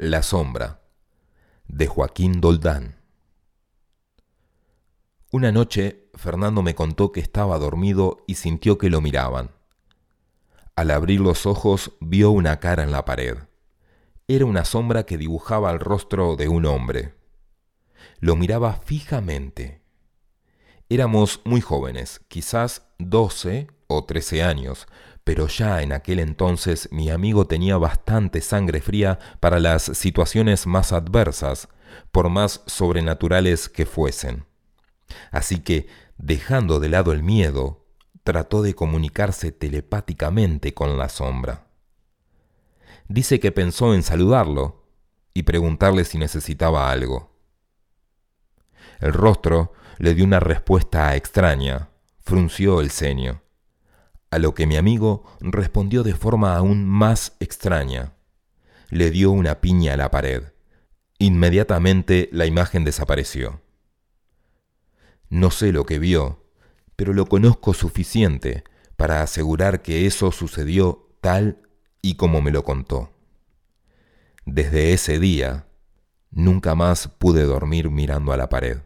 La sombra, de Joaquín Doldán. Una noche, Fernando me contó que estaba dormido y sintió que lo miraban. Al abrir los ojos vio una cara en la pared. Era una sombra que dibujaba el rostro de un hombre. Lo miraba fijamente. Éramos muy jóvenes, quizás doce o trece años, pero ya en aquel entonces mi amigo tenía bastante sangre fría para las situaciones más adversas, por más sobrenaturales que fuesen. Así que, dejando de lado el miedo, trató de comunicarse telepáticamente con la sombra. Dice que pensó en saludarlo y preguntarle si necesitaba algo. El rostro le dio una respuesta extraña, frunció el ceño a lo que mi amigo respondió de forma aún más extraña. Le dio una piña a la pared. Inmediatamente la imagen desapareció. No sé lo que vio, pero lo conozco suficiente para asegurar que eso sucedió tal y como me lo contó. Desde ese día, nunca más pude dormir mirando a la pared.